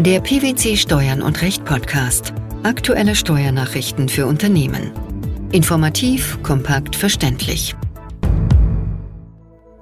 Der PwC Steuern und Recht Podcast. Aktuelle Steuernachrichten für Unternehmen. Informativ, kompakt, verständlich.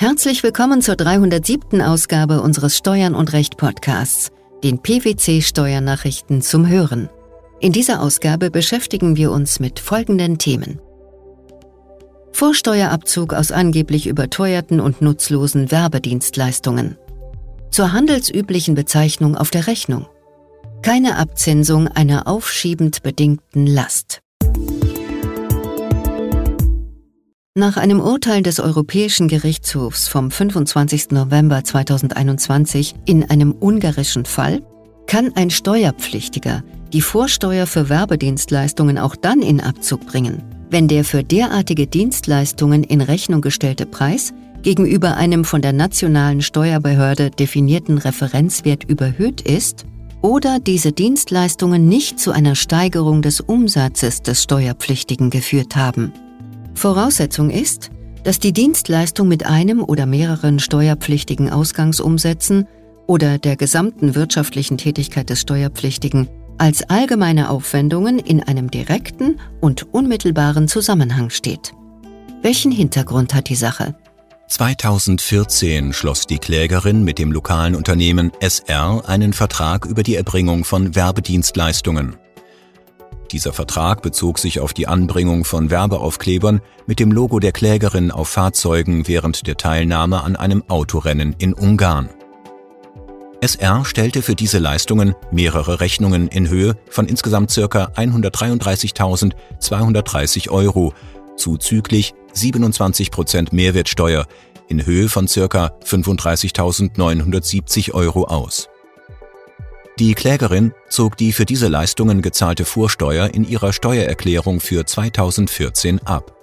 Herzlich willkommen zur 307. Ausgabe unseres Steuern und Recht Podcasts, den PwC Steuernachrichten zum Hören. In dieser Ausgabe beschäftigen wir uns mit folgenden Themen. Vorsteuerabzug aus angeblich überteuerten und nutzlosen Werbedienstleistungen zur handelsüblichen Bezeichnung auf der Rechnung. Keine Abzinsung einer aufschiebend bedingten Last. Nach einem Urteil des Europäischen Gerichtshofs vom 25. November 2021 in einem ungarischen Fall kann ein Steuerpflichtiger die Vorsteuer für Werbedienstleistungen auch dann in Abzug bringen, wenn der für derartige Dienstleistungen in Rechnung gestellte Preis gegenüber einem von der nationalen Steuerbehörde definierten Referenzwert überhöht ist oder diese Dienstleistungen nicht zu einer Steigerung des Umsatzes des Steuerpflichtigen geführt haben. Voraussetzung ist, dass die Dienstleistung mit einem oder mehreren steuerpflichtigen Ausgangsumsätzen oder der gesamten wirtschaftlichen Tätigkeit des Steuerpflichtigen als allgemeine Aufwendungen in einem direkten und unmittelbaren Zusammenhang steht. Welchen Hintergrund hat die Sache? 2014 schloss die Klägerin mit dem lokalen Unternehmen SR einen Vertrag über die Erbringung von Werbedienstleistungen. Dieser Vertrag bezog sich auf die Anbringung von Werbeaufklebern mit dem Logo der Klägerin auf Fahrzeugen während der Teilnahme an einem Autorennen in Ungarn. SR stellte für diese Leistungen mehrere Rechnungen in Höhe von insgesamt ca. 133.230 Euro zuzüglich 27% Mehrwertsteuer in Höhe von ca. 35.970 Euro aus. Die Klägerin zog die für diese Leistungen gezahlte Vorsteuer in ihrer Steuererklärung für 2014 ab.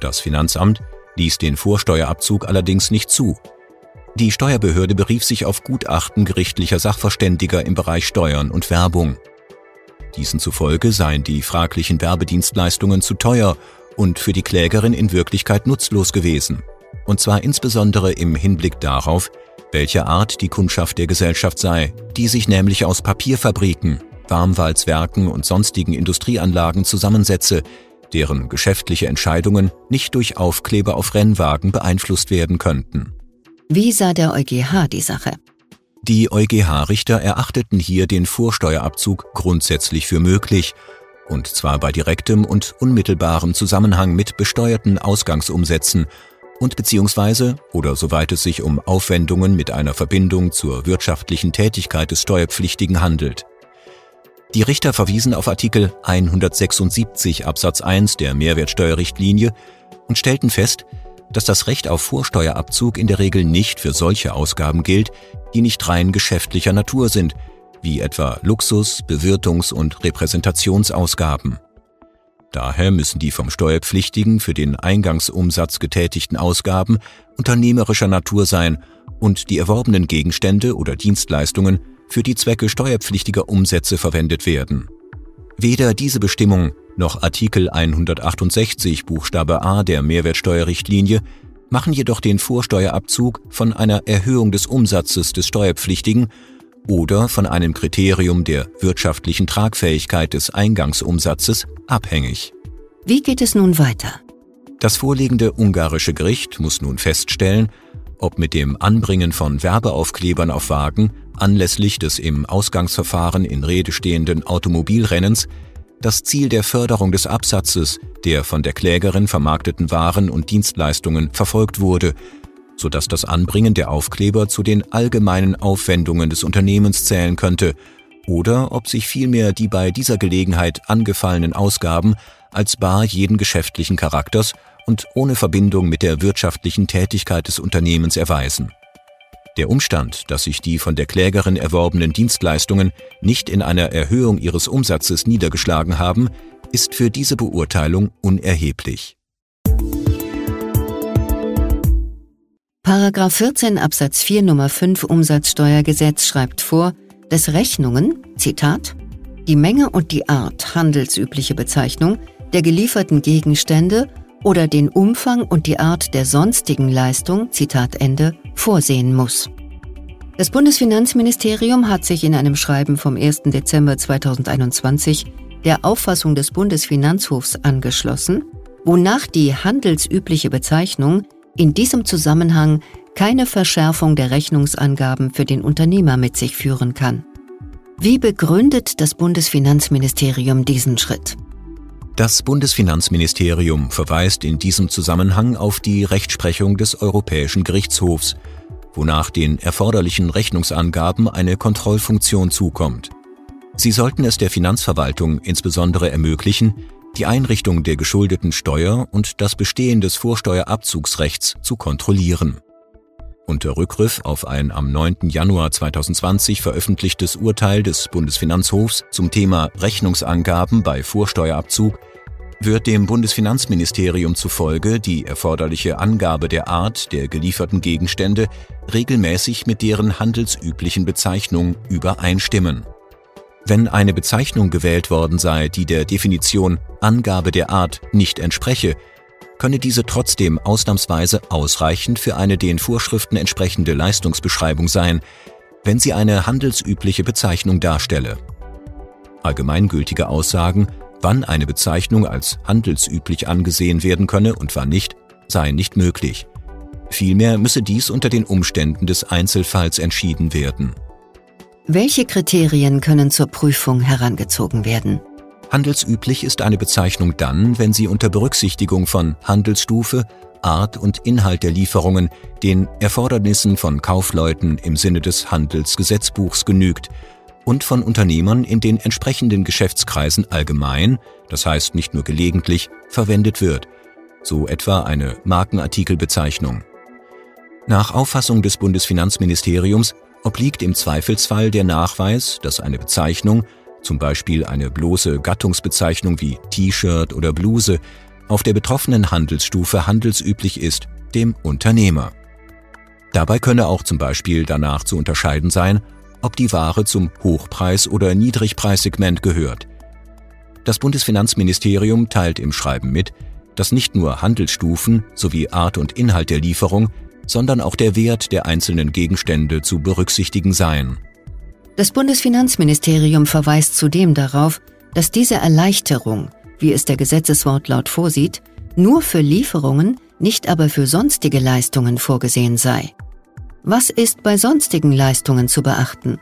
Das Finanzamt ließ den Vorsteuerabzug allerdings nicht zu. Die Steuerbehörde berief sich auf Gutachten gerichtlicher Sachverständiger im Bereich Steuern und Werbung. Diesen zufolge seien die fraglichen Werbedienstleistungen zu teuer und für die Klägerin in Wirklichkeit nutzlos gewesen. Und zwar insbesondere im Hinblick darauf, welche Art die Kundschaft der Gesellschaft sei, die sich nämlich aus Papierfabriken, Warmwalzwerken und sonstigen Industrieanlagen zusammensetze, deren geschäftliche Entscheidungen nicht durch Aufkleber auf Rennwagen beeinflusst werden könnten. Wie sah der EuGH die Sache? Die EuGH-Richter erachteten hier den Vorsteuerabzug grundsätzlich für möglich und zwar bei direktem und unmittelbarem Zusammenhang mit besteuerten Ausgangsumsätzen und beziehungsweise oder soweit es sich um Aufwendungen mit einer Verbindung zur wirtschaftlichen Tätigkeit des Steuerpflichtigen handelt. Die Richter verwiesen auf Artikel 176 Absatz 1 der Mehrwertsteuerrichtlinie und stellten fest, dass das Recht auf Vorsteuerabzug in der Regel nicht für solche Ausgaben gilt, die nicht rein geschäftlicher Natur sind, wie etwa Luxus-, Bewirtungs- und Repräsentationsausgaben. Daher müssen die vom Steuerpflichtigen für den Eingangsumsatz getätigten Ausgaben unternehmerischer Natur sein und die erworbenen Gegenstände oder Dienstleistungen für die Zwecke steuerpflichtiger Umsätze verwendet werden. Weder diese Bestimmung noch Artikel 168 Buchstabe a der Mehrwertsteuerrichtlinie machen jedoch den Vorsteuerabzug von einer Erhöhung des Umsatzes des Steuerpflichtigen oder von einem Kriterium der wirtschaftlichen Tragfähigkeit des Eingangsumsatzes abhängig. Wie geht es nun weiter? Das vorliegende ungarische Gericht muss nun feststellen, ob mit dem Anbringen von Werbeaufklebern auf Wagen anlässlich des im Ausgangsverfahren in Rede stehenden Automobilrennens das Ziel der Förderung des Absatzes der von der Klägerin vermarkteten Waren und Dienstleistungen verfolgt wurde sodass das Anbringen der Aufkleber zu den allgemeinen Aufwendungen des Unternehmens zählen könnte, oder ob sich vielmehr die bei dieser Gelegenheit angefallenen Ausgaben als bar jeden geschäftlichen Charakters und ohne Verbindung mit der wirtschaftlichen Tätigkeit des Unternehmens erweisen. Der Umstand, dass sich die von der Klägerin erworbenen Dienstleistungen nicht in einer Erhöhung ihres Umsatzes niedergeschlagen haben, ist für diese Beurteilung unerheblich. Paragraph 14 Absatz 4 Nummer 5 Umsatzsteuergesetz schreibt vor, dass Rechnungen, Zitat, die Menge und die Art, handelsübliche Bezeichnung, der gelieferten Gegenstände oder den Umfang und die Art der sonstigen Leistung, Zitat Ende, vorsehen muss. Das Bundesfinanzministerium hat sich in einem Schreiben vom 1. Dezember 2021 der Auffassung des Bundesfinanzhofs angeschlossen, wonach die handelsübliche Bezeichnung in diesem Zusammenhang keine Verschärfung der Rechnungsangaben für den Unternehmer mit sich führen kann. Wie begründet das Bundesfinanzministerium diesen Schritt? Das Bundesfinanzministerium verweist in diesem Zusammenhang auf die Rechtsprechung des Europäischen Gerichtshofs, wonach den erforderlichen Rechnungsangaben eine Kontrollfunktion zukommt. Sie sollten es der Finanzverwaltung insbesondere ermöglichen, die Einrichtung der geschuldeten Steuer und das Bestehen des Vorsteuerabzugsrechts zu kontrollieren. Unter Rückgriff auf ein am 9. Januar 2020 veröffentlichtes Urteil des Bundesfinanzhofs zum Thema Rechnungsangaben bei Vorsteuerabzug wird dem Bundesfinanzministerium zufolge die erforderliche Angabe der Art der gelieferten Gegenstände regelmäßig mit deren handelsüblichen Bezeichnung übereinstimmen. Wenn eine Bezeichnung gewählt worden sei, die der Definition Angabe der Art nicht entspreche, könne diese trotzdem ausnahmsweise ausreichend für eine den Vorschriften entsprechende Leistungsbeschreibung sein, wenn sie eine handelsübliche Bezeichnung darstelle. Allgemeingültige Aussagen, wann eine Bezeichnung als handelsüblich angesehen werden könne und wann nicht, seien nicht möglich. Vielmehr müsse dies unter den Umständen des Einzelfalls entschieden werden. Welche Kriterien können zur Prüfung herangezogen werden? Handelsüblich ist eine Bezeichnung dann, wenn sie unter Berücksichtigung von Handelsstufe, Art und Inhalt der Lieferungen den Erfordernissen von Kaufleuten im Sinne des Handelsgesetzbuchs genügt und von Unternehmern in den entsprechenden Geschäftskreisen allgemein, das heißt nicht nur gelegentlich, verwendet wird, so etwa eine Markenartikelbezeichnung. Nach Auffassung des Bundesfinanzministeriums obliegt im Zweifelsfall der Nachweis, dass eine Bezeichnung, zum Beispiel eine bloße Gattungsbezeichnung wie T-Shirt oder Bluse, auf der betroffenen Handelsstufe handelsüblich ist, dem Unternehmer. Dabei könne auch zum Beispiel danach zu unterscheiden sein, ob die Ware zum Hochpreis- oder Niedrigpreissegment gehört. Das Bundesfinanzministerium teilt im Schreiben mit, dass nicht nur Handelsstufen sowie Art und Inhalt der Lieferung sondern auch der Wert der einzelnen Gegenstände zu berücksichtigen seien. Das Bundesfinanzministerium verweist zudem darauf, dass diese Erleichterung, wie es der Gesetzeswortlaut vorsieht, nur für Lieferungen, nicht aber für sonstige Leistungen vorgesehen sei. Was ist bei sonstigen Leistungen zu beachten?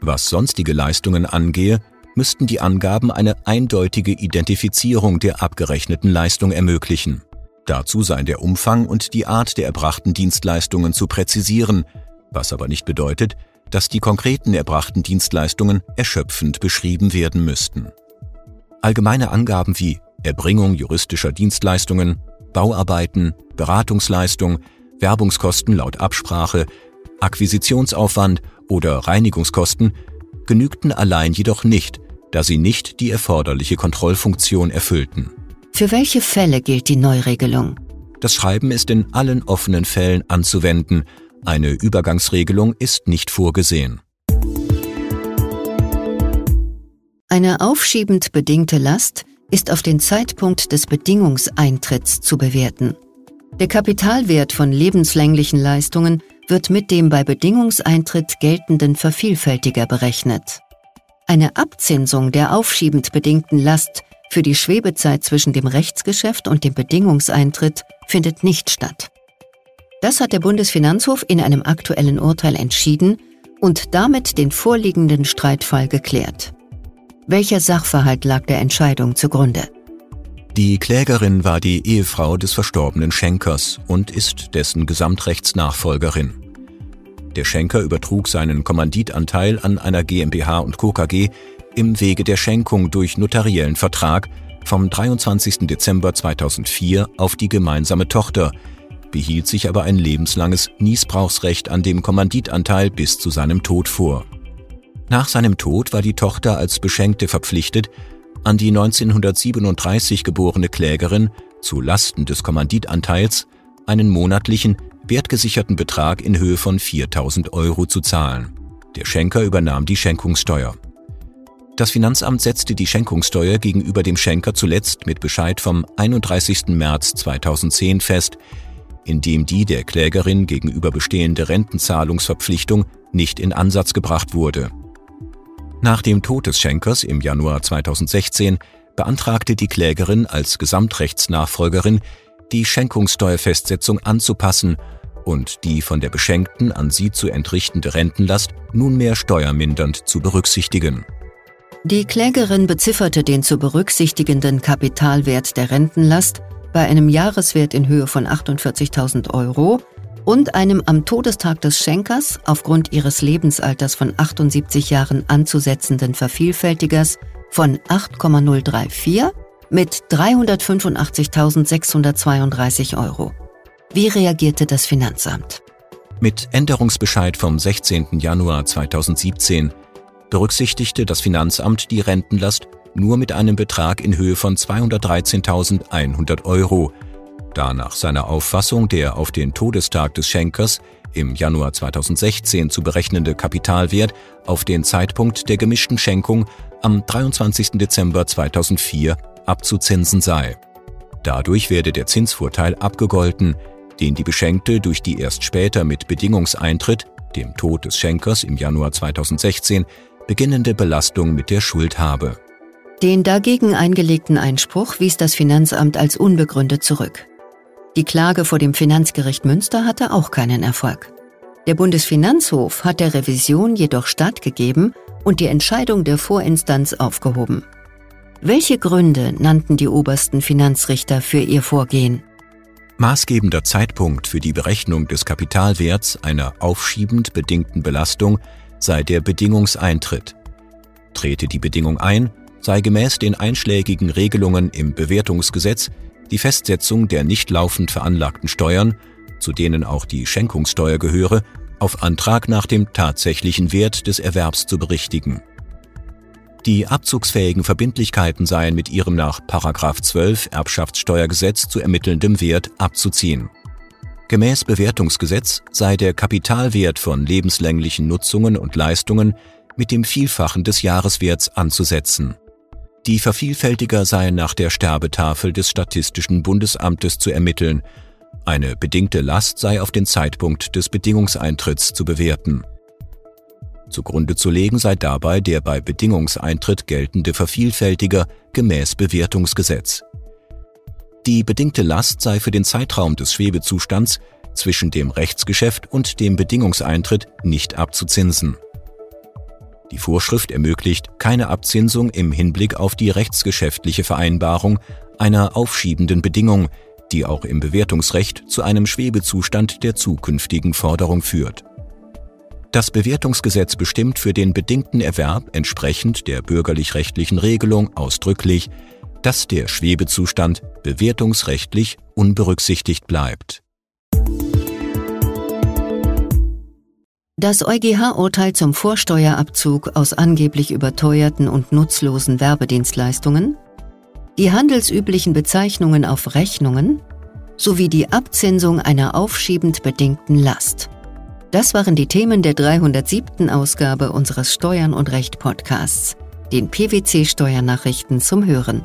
Was sonstige Leistungen angehe, müssten die Angaben eine eindeutige Identifizierung der abgerechneten Leistung ermöglichen. Dazu seien der Umfang und die Art der erbrachten Dienstleistungen zu präzisieren, was aber nicht bedeutet, dass die konkreten erbrachten Dienstleistungen erschöpfend beschrieben werden müssten. Allgemeine Angaben wie Erbringung juristischer Dienstleistungen, Bauarbeiten, Beratungsleistung, Werbungskosten laut Absprache, Akquisitionsaufwand oder Reinigungskosten genügten allein jedoch nicht, da sie nicht die erforderliche Kontrollfunktion erfüllten. Für welche Fälle gilt die Neuregelung? Das Schreiben ist in allen offenen Fällen anzuwenden. Eine Übergangsregelung ist nicht vorgesehen. Eine aufschiebend bedingte Last ist auf den Zeitpunkt des Bedingungseintritts zu bewerten. Der Kapitalwert von lebenslänglichen Leistungen wird mit dem bei Bedingungseintritt geltenden Vervielfältiger berechnet. Eine Abzinsung der aufschiebend bedingten Last für die Schwebezeit zwischen dem Rechtsgeschäft und dem Bedingungseintritt findet nicht statt. Das hat der Bundesfinanzhof in einem aktuellen Urteil entschieden und damit den vorliegenden Streitfall geklärt. Welcher Sachverhalt lag der Entscheidung zugrunde? Die Klägerin war die Ehefrau des verstorbenen Schenkers und ist dessen Gesamtrechtsnachfolgerin. Der Schenker übertrug seinen Kommanditanteil an einer GmbH und Co. KG im Wege der Schenkung durch notariellen Vertrag vom 23. Dezember 2004 auf die gemeinsame Tochter, behielt sich aber ein lebenslanges Niesbrauchsrecht an dem Kommanditanteil bis zu seinem Tod vor. Nach seinem Tod war die Tochter als Beschenkte verpflichtet, an die 1937 geborene Klägerin zu Lasten des Kommanditanteils einen monatlichen, wertgesicherten Betrag in Höhe von 4000 Euro zu zahlen. Der Schenker übernahm die Schenkungssteuer. Das Finanzamt setzte die Schenkungssteuer gegenüber dem Schenker zuletzt mit Bescheid vom 31. März 2010 fest, indem die der Klägerin gegenüber bestehende Rentenzahlungsverpflichtung nicht in Ansatz gebracht wurde. Nach dem Tod des Schenkers im Januar 2016 beantragte die Klägerin als Gesamtrechtsnachfolgerin, die Schenkungssteuerfestsetzung anzupassen und die von der Beschenkten an sie zu entrichtende Rentenlast nunmehr steuermindernd zu berücksichtigen. Die Klägerin bezifferte den zu berücksichtigenden Kapitalwert der Rentenlast bei einem Jahreswert in Höhe von 48.000 Euro und einem am Todestag des Schenkers aufgrund ihres Lebensalters von 78 Jahren anzusetzenden Vervielfältigers von 8,034 mit 385.632 Euro. Wie reagierte das Finanzamt? Mit Änderungsbescheid vom 16. Januar 2017 berücksichtigte das Finanzamt die Rentenlast nur mit einem Betrag in Höhe von 213.100 Euro, da nach seiner Auffassung der auf den Todestag des Schenkers im Januar 2016 zu berechnende Kapitalwert auf den Zeitpunkt der gemischten Schenkung am 23. Dezember 2004 abzuzinsen sei. Dadurch werde der Zinsvorteil abgegolten, den die Beschenkte durch die erst später mit Bedingungseintritt, dem Tod des Schenkers im Januar 2016, beginnende Belastung mit der Schuld habe. Den dagegen eingelegten Einspruch wies das Finanzamt als unbegründet zurück. Die Klage vor dem Finanzgericht Münster hatte auch keinen Erfolg. Der Bundesfinanzhof hat der Revision jedoch stattgegeben und die Entscheidung der Vorinstanz aufgehoben. Welche Gründe nannten die obersten Finanzrichter für ihr Vorgehen? Maßgebender Zeitpunkt für die Berechnung des Kapitalwerts einer aufschiebend bedingten Belastung sei der Bedingungseintritt. Trete die Bedingung ein, sei gemäß den einschlägigen Regelungen im Bewertungsgesetz die Festsetzung der nicht laufend veranlagten Steuern, zu denen auch die Schenkungssteuer gehöre, auf Antrag nach dem tatsächlichen Wert des Erwerbs zu berichtigen. Die abzugsfähigen Verbindlichkeiten seien mit ihrem nach 12 Erbschaftssteuergesetz zu ermittelndem Wert abzuziehen. Gemäß Bewertungsgesetz sei der Kapitalwert von lebenslänglichen Nutzungen und Leistungen mit dem Vielfachen des Jahreswerts anzusetzen. Die Vervielfältiger seien nach der Sterbetafel des Statistischen Bundesamtes zu ermitteln. Eine bedingte Last sei auf den Zeitpunkt des Bedingungseintritts zu bewerten. Zugrunde zu legen sei dabei der bei Bedingungseintritt geltende Vervielfältiger gemäß Bewertungsgesetz. Die bedingte Last sei für den Zeitraum des Schwebezustands zwischen dem Rechtsgeschäft und dem Bedingungseintritt nicht abzuzinsen. Die Vorschrift ermöglicht keine Abzinsung im Hinblick auf die rechtsgeschäftliche Vereinbarung einer aufschiebenden Bedingung, die auch im Bewertungsrecht zu einem Schwebezustand der zukünftigen Forderung führt. Das Bewertungsgesetz bestimmt für den bedingten Erwerb entsprechend der bürgerlich-rechtlichen Regelung ausdrücklich, dass der Schwebezustand bewertungsrechtlich unberücksichtigt bleibt. Das EuGH-Urteil zum Vorsteuerabzug aus angeblich überteuerten und nutzlosen Werbedienstleistungen, die handelsüblichen Bezeichnungen auf Rechnungen sowie die Abzinsung einer aufschiebend bedingten Last. Das waren die Themen der 307. Ausgabe unseres Steuern und Recht Podcasts, den PwC Steuernachrichten zum Hören.